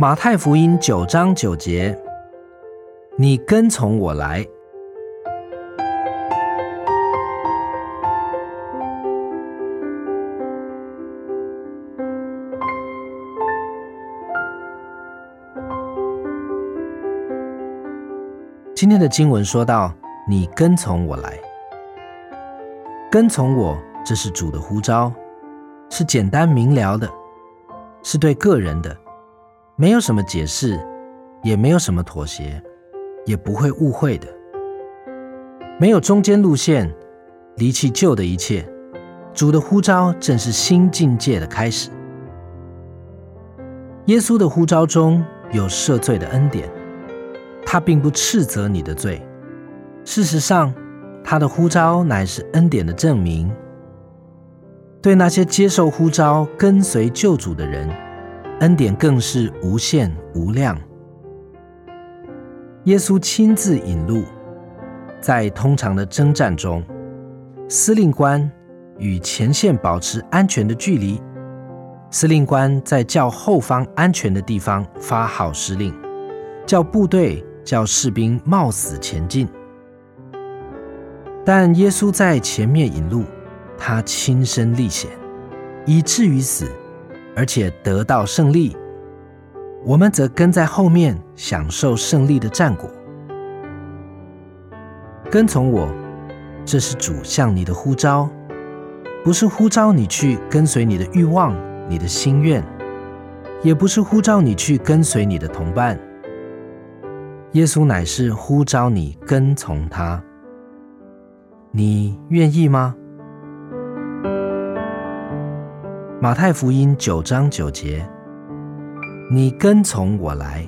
马太福音九章九节，你跟从我来。今天的经文说到：“你跟从我来，跟从我，这是主的呼召，是简单明了的，是对个人的，没有什么解释，也没有什么妥协，也不会误会的，没有中间路线，离弃旧的一切。主的呼召正是新境界的开始。耶稣的呼召中有赦罪的恩典。”他并不斥责你的罪，事实上，他的呼召乃是恩典的证明。对那些接受呼召、跟随救主的人，恩典更是无限无量。耶稣亲自引路，在通常的征战中，司令官与前线保持安全的距离。司令官在较后方安全的地方发号施令，叫部队。叫士兵冒死前进，但耶稣在前面引路，他亲身历险，以至于死，而且得到胜利。我们则跟在后面，享受胜利的战果。跟从我，这是主向你的呼召，不是呼召你去跟随你的欲望、你的心愿，也不是呼召你去跟随你的同伴。耶稣乃是呼召你跟从他，你愿意吗？马太福音九章九节，你跟从我来。